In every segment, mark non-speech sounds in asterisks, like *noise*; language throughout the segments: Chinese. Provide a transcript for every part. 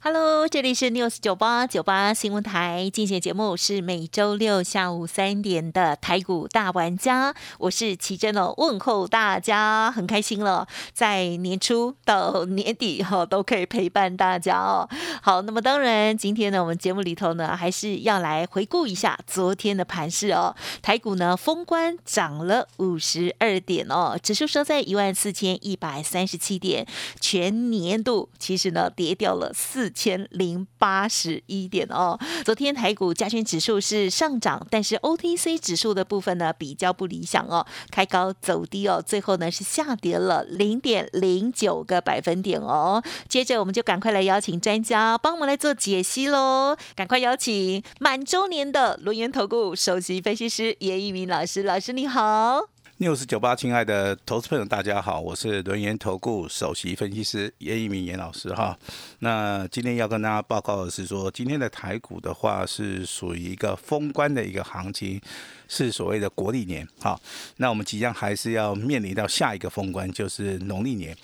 Hello，这里是 News 九八九八新闻台，进行节目是每周六下午三点的台股大玩家，我是奇珍哦，问候大家，很开心了，在年初到年底哈都可以陪伴大家哦。好，那么当然今天呢，我们节目里头呢还是要来回顾一下昨天的盘势哦。台股呢封关涨了五十二点哦，指数收在一万四千一百三十七点，全年度其实呢跌掉了四。千零八十一点哦，昨天台股加权指数是上涨，但是 OTC 指数的部分呢比较不理想哦，开高走低哦，最后呢是下跌了零点零九个百分点哦。接着我们就赶快来邀请专家帮我们来做解析喽，赶快邀请满周年的轮源投顾首席分析师严一鸣老师，老师你好。六四九八，亲爱的投资朋友，大家好，我是轮研投顾首席分析师严一鸣严老师哈。那今天要跟大家报告的是说，今天的台股的话是属于一个封关的一个行情，是所谓的国历年哈。那我们即将还是要面临到下一个封关，就是农历年。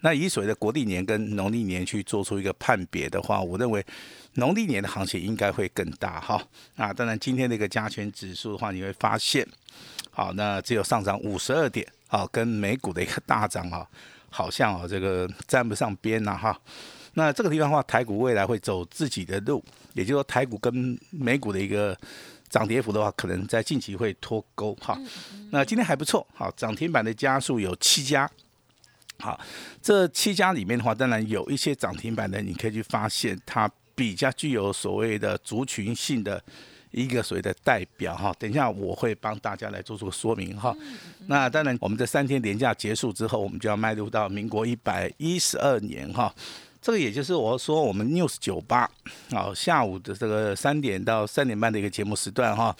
那以所谓的国历年跟农历年去做出一个判别的话，我认为农历年的行情应该会更大哈。那当然，今天的一个加权指数的话，你会发现。好，那只有上涨五十二点，好，跟美股的一个大涨啊，好像啊这个沾不上边呐哈。那这个地方的话，台股未来会走自己的路，也就是说台股跟美股的一个涨跌幅的话，可能在近期会脱钩哈。那今天还不错，好，涨停板的家数有七家，好，这七家里面的话，当然有一些涨停板的，你可以去发现它比较具有所谓的族群性的。一个所谓的代表哈，等一下我会帮大家来做出个说明哈。那当然，我们这三天连假结束之后，我们就要迈入到民国一百一十二年哈。这个也就是我说我们 News 九八啊，下午的这个三点到三点半的一个节目时段哈。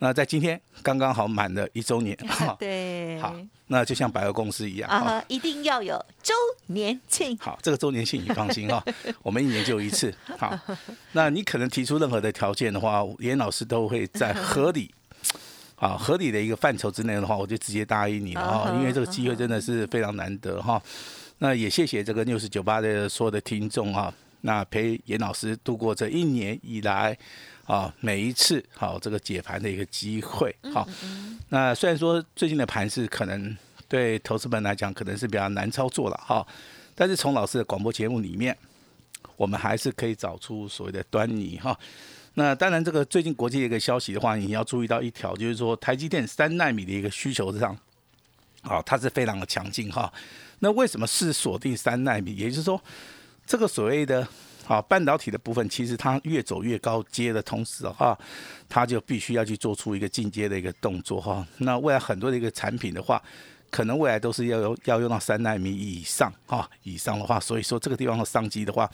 那在今天刚刚好满了一周年 *laughs* 哈，对，好，那就像百货公司一样啊，一定要有周年庆。好，这个周年庆你放心哈，*laughs* 我们一年就一次。好，那你可能提出任何的条件的话，严老师都会在合理，*laughs* 好合理的一个范畴之内的话，我就直接答应你了哈，因为这个机会真的是非常难得哈。那也谢谢这个六十九八的所有的听众啊，那陪严老师度过这一年以来。啊，每一次好这个解盘的一个机会，好，那虽然说最近的盘是可能对投资们来讲可能是比较难操作了哈，但是从老师的广播节目里面，我们还是可以找出所谓的端倪哈。那当然，这个最近国际的一个消息的话，你要注意到一条，就是说台积电三纳米的一个需求上，好，它是非常的强劲哈。那为什么是锁定三纳米？也就是说，这个所谓的。啊，半导体的部分其实它越走越高阶的同时哈，它就必须要去做出一个进阶的一个动作哈。那未来很多的一个产品的话，可能未来都是要用要用到三纳米以上哈，以上的话，所以说这个地方的商机的话，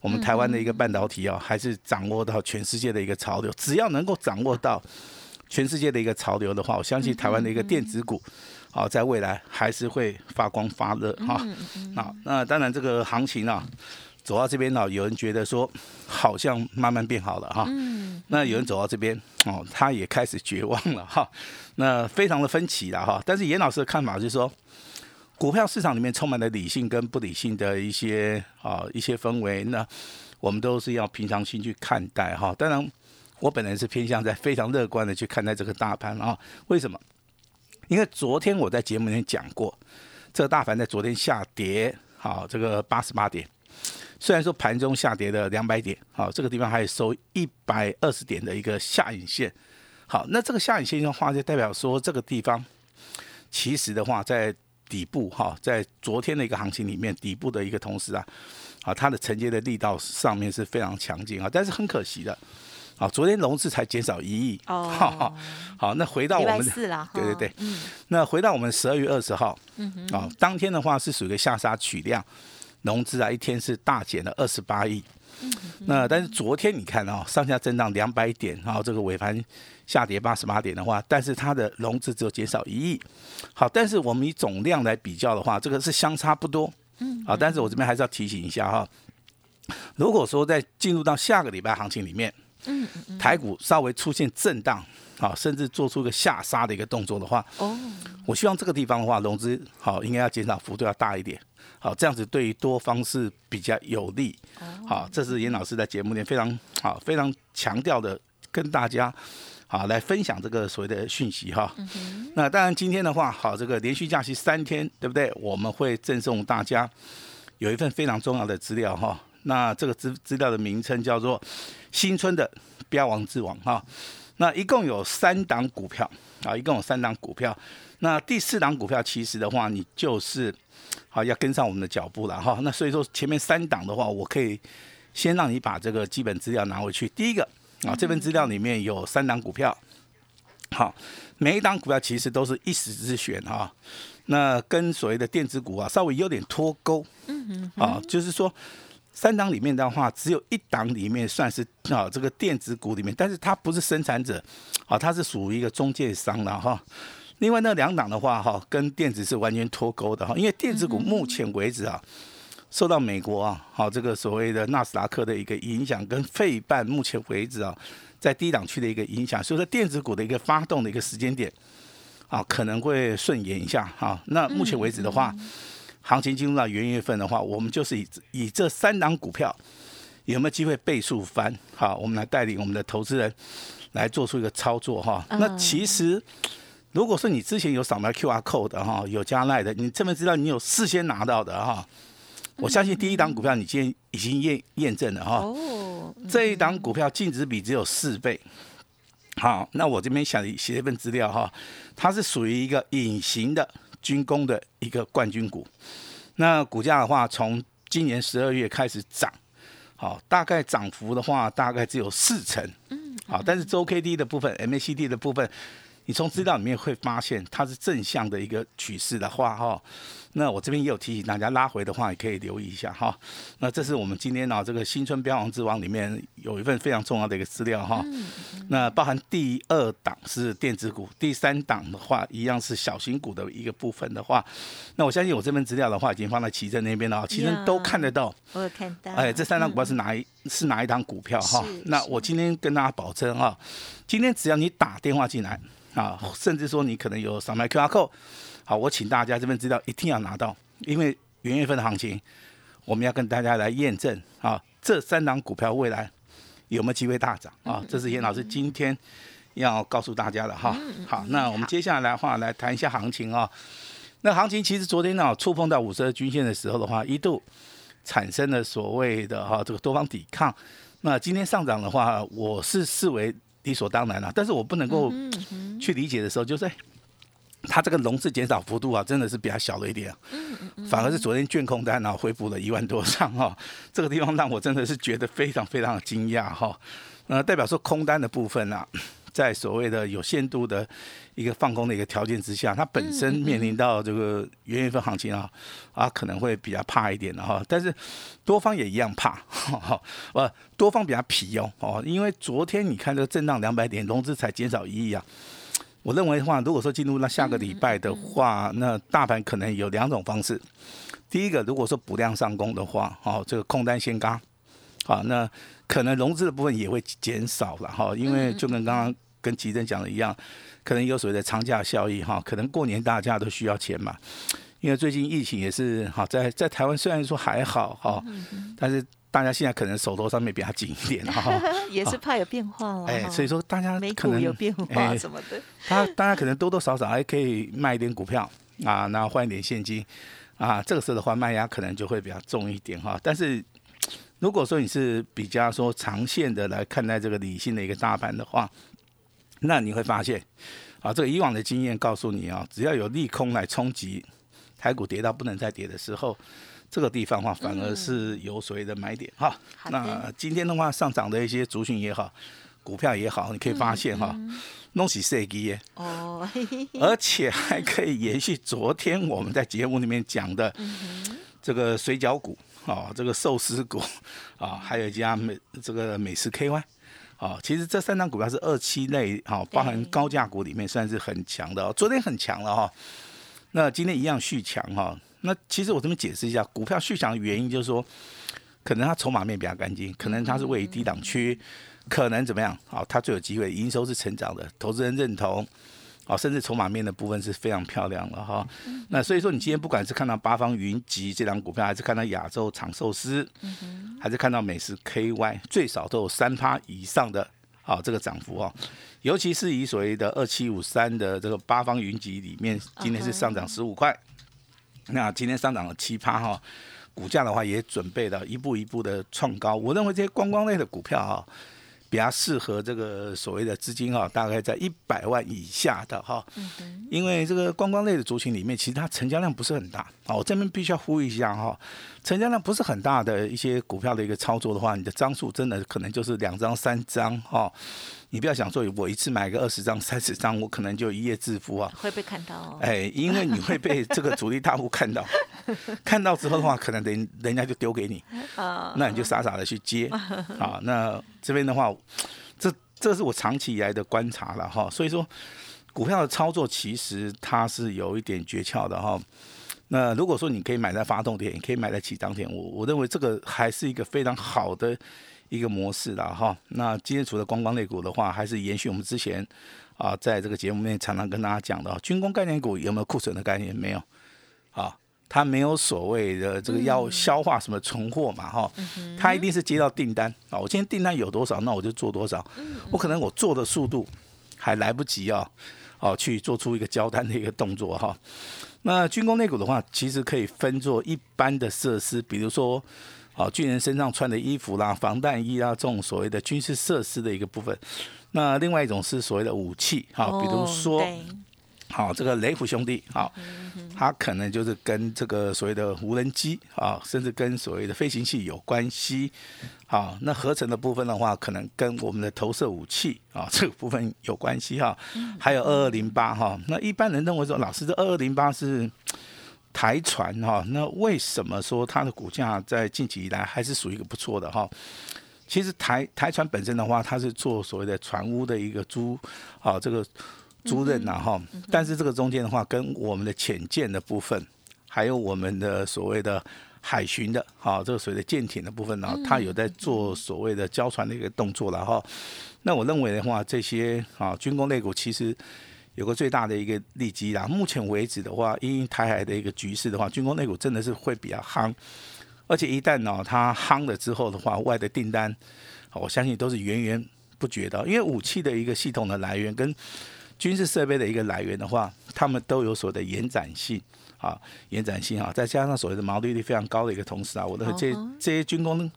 我们台湾的一个半导体啊，还是掌握到全世界的一个潮流。只要能够掌握到全世界的一个潮流的话，我相信台湾的一个电子股，好，在未来还是会发光发热哈。好，那当然这个行情啊。走到这边呢，有人觉得说好像慢慢变好了哈，那有人走到这边哦，他也开始绝望了哈，那非常的分歧了哈。但是严老师的看法就是说，股票市场里面充满了理性跟不理性的一些啊一些氛围，那我们都是要平常心去看待哈。当然，我本人是偏向在非常乐观的去看待这个大盘啊。为什么？因为昨天我在节目里面讲过，这个大盘在昨天下跌，好，这个八十八点。虽然说盘中下跌了两百点，好，这个地方还收一百二十点的一个下影线，好，那这个下影线的话，就代表说这个地方其实的话，在底部哈，在昨天的一个行情里面，底部的一个同时啊，啊，它的承接的力道上面是非常强劲啊，但是很可惜的，啊，昨天融资才减少一亿，哦，好，那回到我们的，对对对，嗯，那回到我们十二月二十号，啊，当天的话是属于下杀取量。融资啊，一天是大减了二十八亿。那但是昨天你看哦，上下震荡两百点，然后这个尾盘下跌八十八点的话，但是它的融资只有减少一亿。好，但是我们以总量来比较的话，这个是相差不多。嗯，好，但是我这边还是要提醒一下哈，如果说在进入到下个礼拜行情里面，台股稍微出现震荡，好，甚至做出一个下杀的一个动作的话，哦，我希望这个地方的话，融资好应该要减少幅度要大一点。好，这样子对于多方是比较有利。好，这是严老师在节目里非常好、非常强调的，跟大家好来分享这个所谓的讯息哈。那当然今天的话，好，这个连续假期三天，对不对？我们会赠送大家有一份非常重要的资料哈。那这个资资料的名称叫做新春的标王之王哈。那一共有三档股票啊，一共有三档股票。那第四档股票其实的话，你就是。好，要跟上我们的脚步了哈。那所以说前面三档的话，我可以先让你把这个基本资料拿回去。第一个啊，这份资料里面有三档股票，好，每一档股票其实都是一时之选哈。那跟所谓的电子股啊，稍微有点脱钩。嗯嗯。啊，就是说三档里面的话，只有一档里面算是啊这个电子股里面，但是它不是生产者，啊，它是属于一个中介商了哈。另外那两档的话，哈，跟电子是完全脱钩的哈，因为电子股目前为止啊，受到美国啊，好这个所谓的纳斯达克的一个影响，跟费半目前为止啊，在低档区的一个影响，所以说电子股的一个发动的一个时间点啊，可能会顺延一下哈。那目前为止的话，行情进入到元月份的话，我们就是以以这三档股票有没有机会倍数翻？好，我们来带领我们的投资人来做出一个操作哈。那其实。如果说你之前有扫描 QR code 的哈，有加奈的，你这份资料你有事先拿到的哈，我相信第一档股票你今天已经验验证了哈。哦。这一档股票净值比只有四倍。好，那我这边想写一份资料哈，它是属于一个隐形的军工的一个冠军股。那股价的话，从今年十二月开始涨，好，大概涨幅的话大概只有四成。嗯。好，但是周 K D 的部分，MACD 的部分。你从资料里面会发现它是正向的一个趋势的话，哈，那我这边也有提醒大家拉回的话，也可以留意一下哈。那这是我们今天呢这个新春标王之王里面有一份非常重要的一个资料哈。那包含第二档是电子股，第三档的话一样是小型股的一个部分的话，那我相信我这份资料的话已经放在奇正那边了，奇珍都看得到。我有看到。哎，这三档股票是哪一是哪一档股票哈？那我今天跟大家保证啊，今天只要你打电话进来。啊，甚至说你可能有扫描 QR code，好，我请大家这份资料一定要拿到，因为元月份的行情，我们要跟大家来验证啊，这三档股票未来有没有机会大涨啊？这是严老师今天要告诉大家的哈。好，那我们接下来的话来谈一下行情啊。那行情其实昨天呢触碰到五十二均线的时候的话，一度产生了所谓的哈这个多方抵抗。那今天上涨的话，我是视为。理所当然了，但是我不能够去理解的时候，就是它这个融资减少幅度啊，真的是比较小了一点，反而是昨天卷空单然后恢复了一万多张哈，*laughs* 这个地方让我真的是觉得非常非常的惊讶哈，那代表说空单的部分啊。*coughs* 在所谓的有限度的一个放空的一个条件之下，它本身面临到这个元月份行情啊，啊可能会比较怕一点的哈。但是多方也一样怕，哈，*laughs* 呃，多方比较皮哦，哦，因为昨天你看这个震荡两百点，融资才减少一亿啊。我认为的话，如果说进入那下个礼拜的话，那大盘可能有两种方式。第一个，如果说补量上攻的话，哦，这个空单先嘎，好，那可能融资的部分也会减少了哈，因为就跟刚刚。跟吉珍讲的一样，可能有所谓的长假效益哈，可能过年大家都需要钱嘛。因为最近疫情也是哈，在在台湾虽然说还好哈，但是大家现在可能手头上面比较紧一点 *laughs* 哈，也是怕有变化了。哎，所以说大家可能有变化什么的，他大家可能多多少少还可以卖一点股票啊，然后换一点现金啊，这个时候的话卖压可能就会比较重一点哈。但是如果说你是比较说长线的来看待这个理性的一个大盘的话，那你会发现，啊，这个以往的经验告诉你啊，只要有利空来冲击台股跌到不能再跌的时候，这个地方话反而是有所谓的买点哈。那今天的话上涨的一些族群也好，股票也好，你可以发现哈，弄起设计耶哦，*laughs* 而且还可以延续昨天我们在节目里面讲的这个水饺股哦，这个寿司股啊，还有一家美这个美食 KY。啊，其实这三张股票是二期类，哈，包含高价股里面算是很强的哦。昨天很强了哈，那今天一样续强哈。那其实我这边解释一下，股票续强的原因就是说，可能它筹码面比较干净，可能它是位于低档区，可能怎么样？好，它最有机会，营收是成长的，投资人认同。哦，甚至筹码面的部分是非常漂亮了哈。那所以说，你今天不管是看到八方云集这张股票，还是看到亚洲长寿司，还是看到美食 KY，最少都有三趴以上的啊这个涨幅哦。尤其是以所谓的二七五三的这个八方云集里面，今天是上涨十五块，那今天上涨了七趴哈。股价的话也准备了一步一步的创高。我认为这些观光类的股票哈。比较适合这个所谓的资金哈，大概在一百万以下的哈，因为这个观光类的族群里面，其实它成交量不是很大啊。我这边必须要呼吁一下哈，成交量不是很大的一些股票的一个操作的话，你的张数真的可能就是两张三张哈。你不要想说，我一次买个二十张、三十张，我可能就一夜致富啊！会被看到。哎，因为你会被这个主力大户 *laughs* 看到，看到之后的话，可能人人家就丢给你，啊，那你就傻傻的去接 *laughs* 啊。那这边的话，这这是我长期以来的观察了哈。所以说，股票的操作其实它是有一点诀窍的哈。那如果说你可以买在发动点，也可以买在起涨点，我我认为这个还是一个非常好的。一个模式了哈，那今天除了观光类股的话，还是延续我们之前啊，在这个节目里面常常跟大家讲的，军工概念股有没有库存的概念？没有，啊，它没有所谓的这个要消化什么存货嘛哈，它一定是接到订单啊，我今天订单有多少，那我就做多少，我可能我做的速度还来不及啊，哦，去做出一个交单的一个动作哈。那军工类股的话，其实可以分作一般的设施，比如说。好，军人身上穿的衣服啦，防弹衣啊，这种所谓的军事设施的一个部分。那另外一种是所谓的武器，好，比如说，好，这个雷虎兄弟，好，他可能就是跟这个所谓的无人机啊，甚至跟所谓的飞行器有关系。好，那合成的部分的话，可能跟我们的投射武器啊这个部分有关系哈。还有二二零八哈，那一般人认为说，老师这二二零八是。台船哈，那为什么说它的股价在近期以来还是属于一个不错的哈？其实台台船本身的话，它是做所谓的船坞的一个租啊，这个租赁呐哈。但是这个中间的话，跟我们的潜舰的部分，还有我们的所谓的海巡的哈，这个所谓的舰艇的部分呢，它有在做所谓的交船的一个动作了哈。那我认为的话，这些啊军工类股其实。有个最大的一个利基啦，目前为止的话，因台海的一个局势的话，军工类股真的是会比较夯，而且一旦呢它夯了之后的话，外的订单，我相信都是源源不绝的。因为武器的一个系统的来源跟军事设备的一个来源的话，他们都有所谓的延展性啊，延展性啊，再加上所谓的毛利率非常高的一个同时啊，我的这这些军工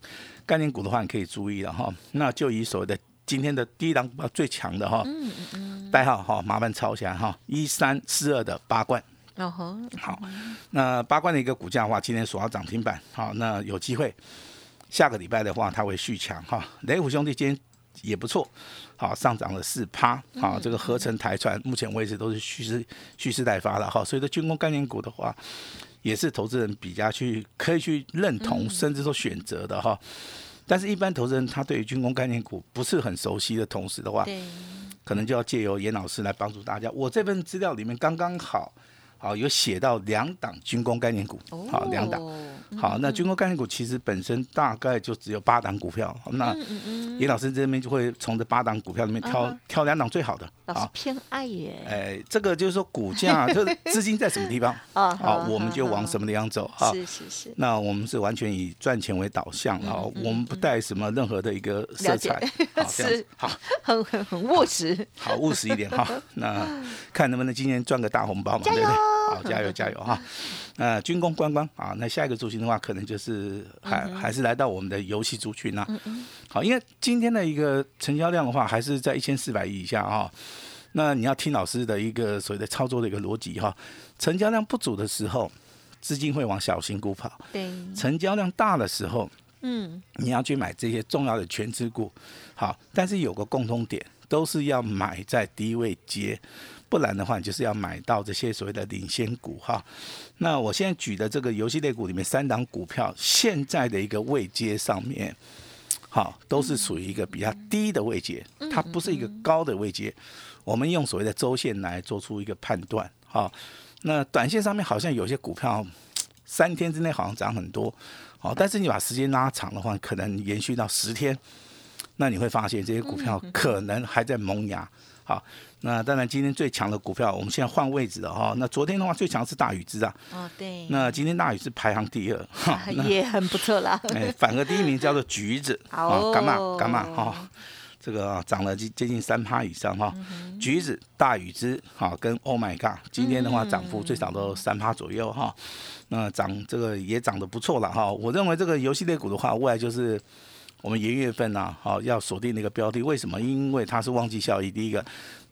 概念股的话，你可以注意了哈。那就以所谓的今天的第一档最强的哈。代号哈，麻烦抄起来哈，一三四二的八冠。哦吼，好，那八冠的一个股价的话，今天锁到涨停板。好，那有机会下个礼拜的话，它会续强哈。雷虎兄弟今天也不错，好，上涨了四趴。好，这个合成台船目前为止都是蓄势蓄势待发的哈。所以说军工概念股的话，也是投资人比较去可以去认同，甚至说选择的哈。但是，一般投资人他对于军工概念股不是很熟悉的同时的话，可能就要借由严老师来帮助大家。我这份资料里面刚刚好。好，有写到两党军工概念股，好两党。好，那军工概念股其实本身大概就只有八档股票。那严老师这边就会从这八档股票里面挑挑两档最好的。老师偏爱耶。哎，这个就是说股价，就 *laughs* 是资金在什么地方啊？*laughs* 好，我们就往什么地方走。哈，是是是。那我们是完全以赚钱为导向，然后我们不带什么任何的一个色彩。好，这样子。好，很很很务实。好，务实一点哈。那看能不能今年赚个大红包嘛？对不对？好，*laughs* 加油加油哈！呃，军工观光啊，那下一个族群的话，可能就是还还是来到我们的游戏族群呐。好，因为今天的一个成交量的话，还是在一千四百亿以下啊。那你要听老师的一个所谓的操作的一个逻辑哈，成交量不足的时候，资金会往小型股跑；对，成交量大的时候，嗯，你要去买这些重要的全资股。好，但是有个共通点，都是要买在低位接。不然的话，你就是要买到这些所谓的领先股哈。那我现在举的这个游戏类股里面三档股票，现在的一个位阶上面，好，都是属于一个比较低的位阶，它不是一个高的位阶。我们用所谓的周线来做出一个判断，哈，那短线上面好像有些股票三天之内好像涨很多，好，但是你把时间拉长的话，可能延续到十天，那你会发现这些股票可能还在萌芽。好，那当然今天最强的股票，我们现在换位置了哈。那昨天的话最强是大禹之啊，哦对，那今天大禹是排行第二，哈，*laughs* 也很不错啦。*laughs* 哎，反而第一名叫做橘子，*laughs* 好，干嘛干嘛哈。这个涨了接接近三趴以上哈，橘子、大禹之哈跟 Oh my God，今天的话涨幅最少都三趴左右哈，那涨这个也涨得不错了哈。我认为这个游戏类股的话，未来就是我们元月份呢，好要锁定那个标的。为什么？因为它是旺季效益，第一个，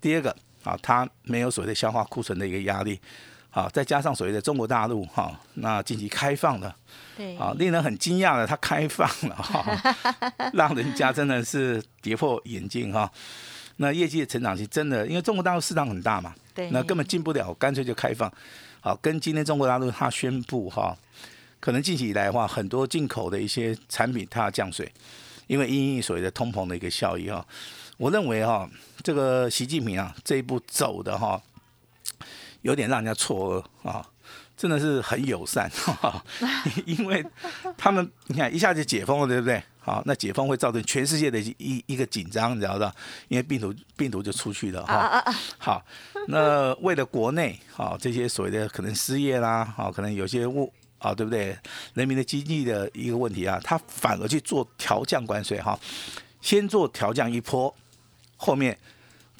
第二个啊，它没有所谓的消化库存的一个压力。好，再加上所谓的中国大陆哈，那近期开放了，对，啊，令人很惊讶的，它开放了哈，*laughs* 让人家真的是跌破眼镜哈。那业绩的成长期真的，因为中国大陆市场很大嘛，对，那根本进不了，干脆就开放。好，跟今天中国大陆它宣布哈，可能近期以来的话，很多进口的一些产品它要降税，因为因应所谓的通膨的一个效益哈。我认为哈，这个习近平啊这一步走的哈。有点让人家错愕啊，真的是很友善，*laughs* 因为他们你看一下就解封了，对不对？好，那解封会造成全世界的一一个紧张，你知道吧？因为病毒病毒就出去了哈。好，那为了国内啊这些所谓的可能失业啦，好可能有些物啊，对不对？人民的经济的一个问题啊，他反而去做调降关税哈，先做调降一波，后面。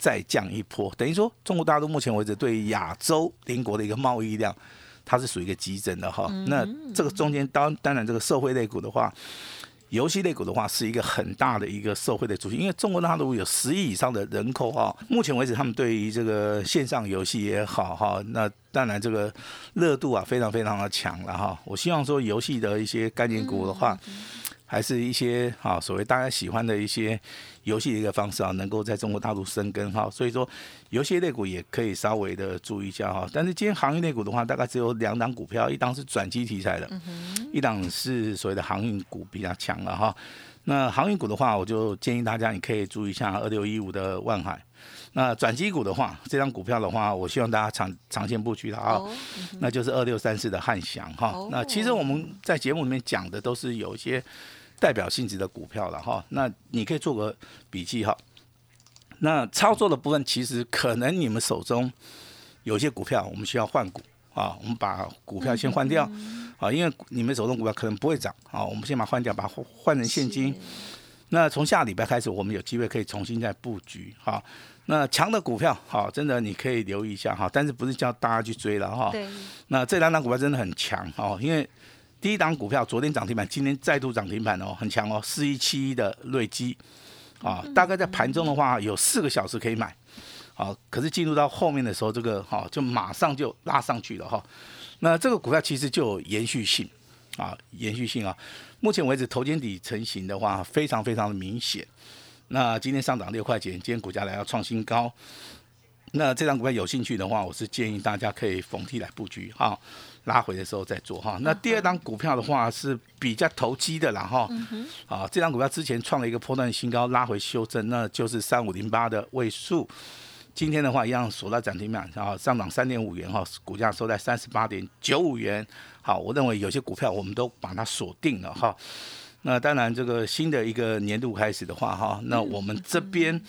再降一波，等于说中国大陆目前为止对亚洲邻国的一个贸易量，它是属于一个急增的哈。那这个中间当当然这个社会类股的话，游戏类股的话是一个很大的一个社会的主题，因为中国大陆有十亿以上的人口哈。目前为止他们对于这个线上游戏也好哈，那当然这个热度啊非常非常的强了哈。我希望说游戏的一些概念股的话。还是一些啊，所谓大家喜欢的一些游戏的一个方式啊，能够在中国大陆生根哈。所以说，游戏类股也可以稍微的注意一下哈。但是今天行业类股的话，大概只有两档股票，一档是转机题材的，一档是所谓的航运股比较强了哈。那航运股的话，我就建议大家你可以注意一下二六一五的万海。那转机股的话，这张股票的话，我希望大家长长线布局它啊，那就是二六三四的汉翔哈。那其实我们在节目里面讲的都是有一些。代表性质的股票了哈，那你可以做个笔记哈。那操作的部分，其实可能你们手中有些股票，我们需要换股啊，我们把股票先换掉啊，因为你们手中股票可能不会涨啊，我们先把它换掉，把它换成现金。那从下礼拜开始，我们有机会可以重新再布局哈。那强的股票，好，真的你可以留意一下哈，但是不是叫大家去追了哈。那这两档股票真的很强哦，因为。第一档股票昨天涨停板，今天再度涨停板哦，很强哦，四一七一的瑞基，啊，大概在盘中的话有四个小时可以买，啊，可是进入到后面的时候，这个哈就马上就拉上去了哈，那这个股票其实就有延续性啊，延续性啊，目前为止头肩底成型的话非常非常的明显，那今天上涨六块钱，今天股价来要创新高，那这张股票有兴趣的话，我是建议大家可以逢低来布局哈。拉回的时候再做哈，那第二档股票的话是比较投机的啦哈，啊，这张股票之前创了一个破断新高，拉回修正，那就是三五零八的位数，今天的话一样锁到涨停板，然后上涨三点五元哈，股价收在三十八点九五元，好，我认为有些股票我们都把它锁定了哈，那当然这个新的一个年度开始的话哈，那我们这边。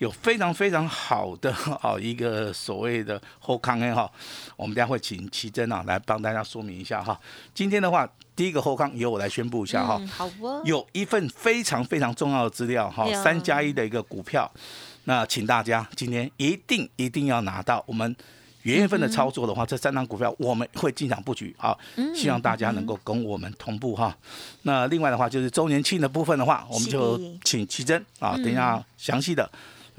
有非常非常好的哦一个所谓的后康哎哈，我们等下会请奇珍啊来帮大家说明一下哈。今天的话，第一个后康由我来宣布一下哈。好哦。有一份非常非常重要的资料哈，三加一的一个股票，那请大家今天一定一定要拿到。我们元月份的操作的话，这三张股票我们会进场布局啊，希望大家能够跟我们同步哈。那另外的话就是周年庆的部分的话，我们就请奇珍啊，等一下详细的。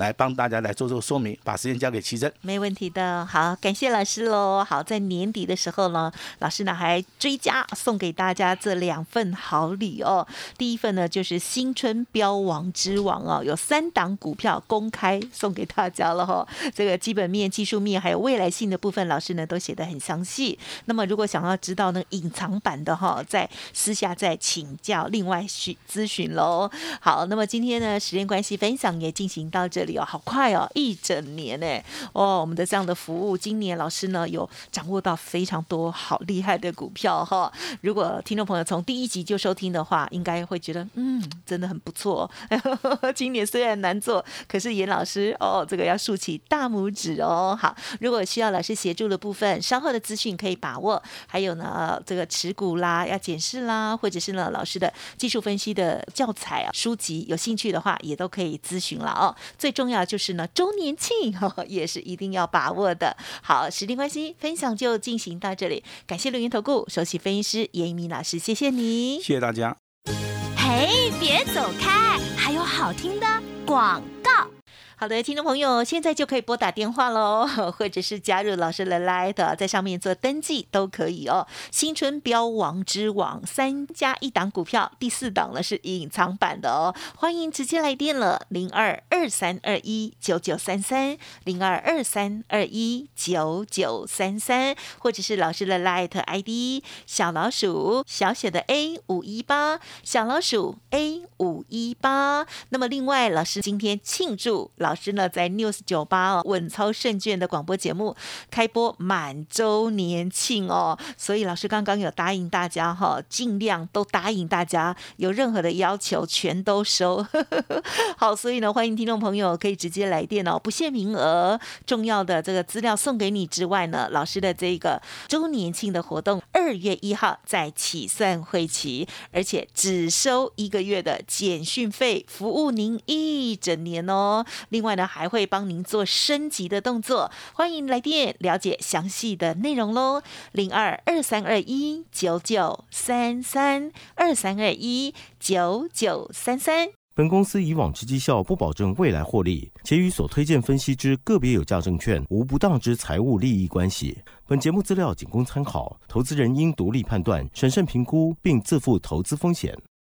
来帮大家来做做说明，把时间交给奇珍。没问题的，好，感谢老师喽。好，在年底的时候呢，老师呢还追加送给大家这两份好礼哦。第一份呢就是新春标王之王哦，有三档股票公开送给大家了哈。这个基本面、技术面还有未来性的部分，老师呢都写得很详细。那么如果想要知道呢隐藏版的哈，在私下再请教，另外询咨询喽。好，那么今天呢时间关系，分享也进行到这里哦，好快哦，一整年呢哦，我们的这样的服务，今年老师呢有掌握到非常多好厉害的股票哈。如果听众朋友从第一集就收听的话，应该会觉得嗯，真的很不错。*laughs* 今年虽然难做，可是严老师哦，这个要竖起大拇指哦。好，如果需要老师协助的部分，稍后的资讯可以把握。还有呢，这个持股啦，要检视啦，或者是呢老师的技术分析的教材啊书籍，有兴趣的话也都可以咨询了哦。最重要就是呢周年庆也是一定要把握的。好，时间关系，分享就进行到这里，感谢录音投顾首席分析师严一鸣老师，谢谢你，谢谢大家。嘿，别走开，还有好听的广告。好的，听众朋友，现在就可以拨打电话喽，*laughs* 或者是加入老师的 Light，在上面做登记都可以哦。新春标王之王三加一档股票，第四档呢是隐藏版的哦，欢迎直接来电了，零二二三二一九九三三，零二二三二一九九三三，或者是老师的 Light ID 小老鼠小写的 A 五一八，小老鼠 A 五一八。那么另外，老师今天庆祝老。老师呢，在 News 九八哦，稳操胜券的广播节目开播满周年庆哦，所以老师刚刚有答应大家哈，尽量都答应大家，有任何的要求全都收。*laughs* 好，所以呢，欢迎听众朋友可以直接来电哦，不限名额。重要的这个资料送给你之外呢，老师的这个周年庆的活动，二月一号在起算会期，而且只收一个月的简讯费，服务您一整年哦。另另外呢，还会帮您做升级的动作，欢迎来电了解详细的内容喽。零二二三二一九九三三二三二一九九三三。本公司以往之绩效不保证未来获利，且与所推荐分析之个别有价证券无不当之财务利益关系。本节目资料仅供参考，投资人应独立判断、审慎评估，并自负投资风险。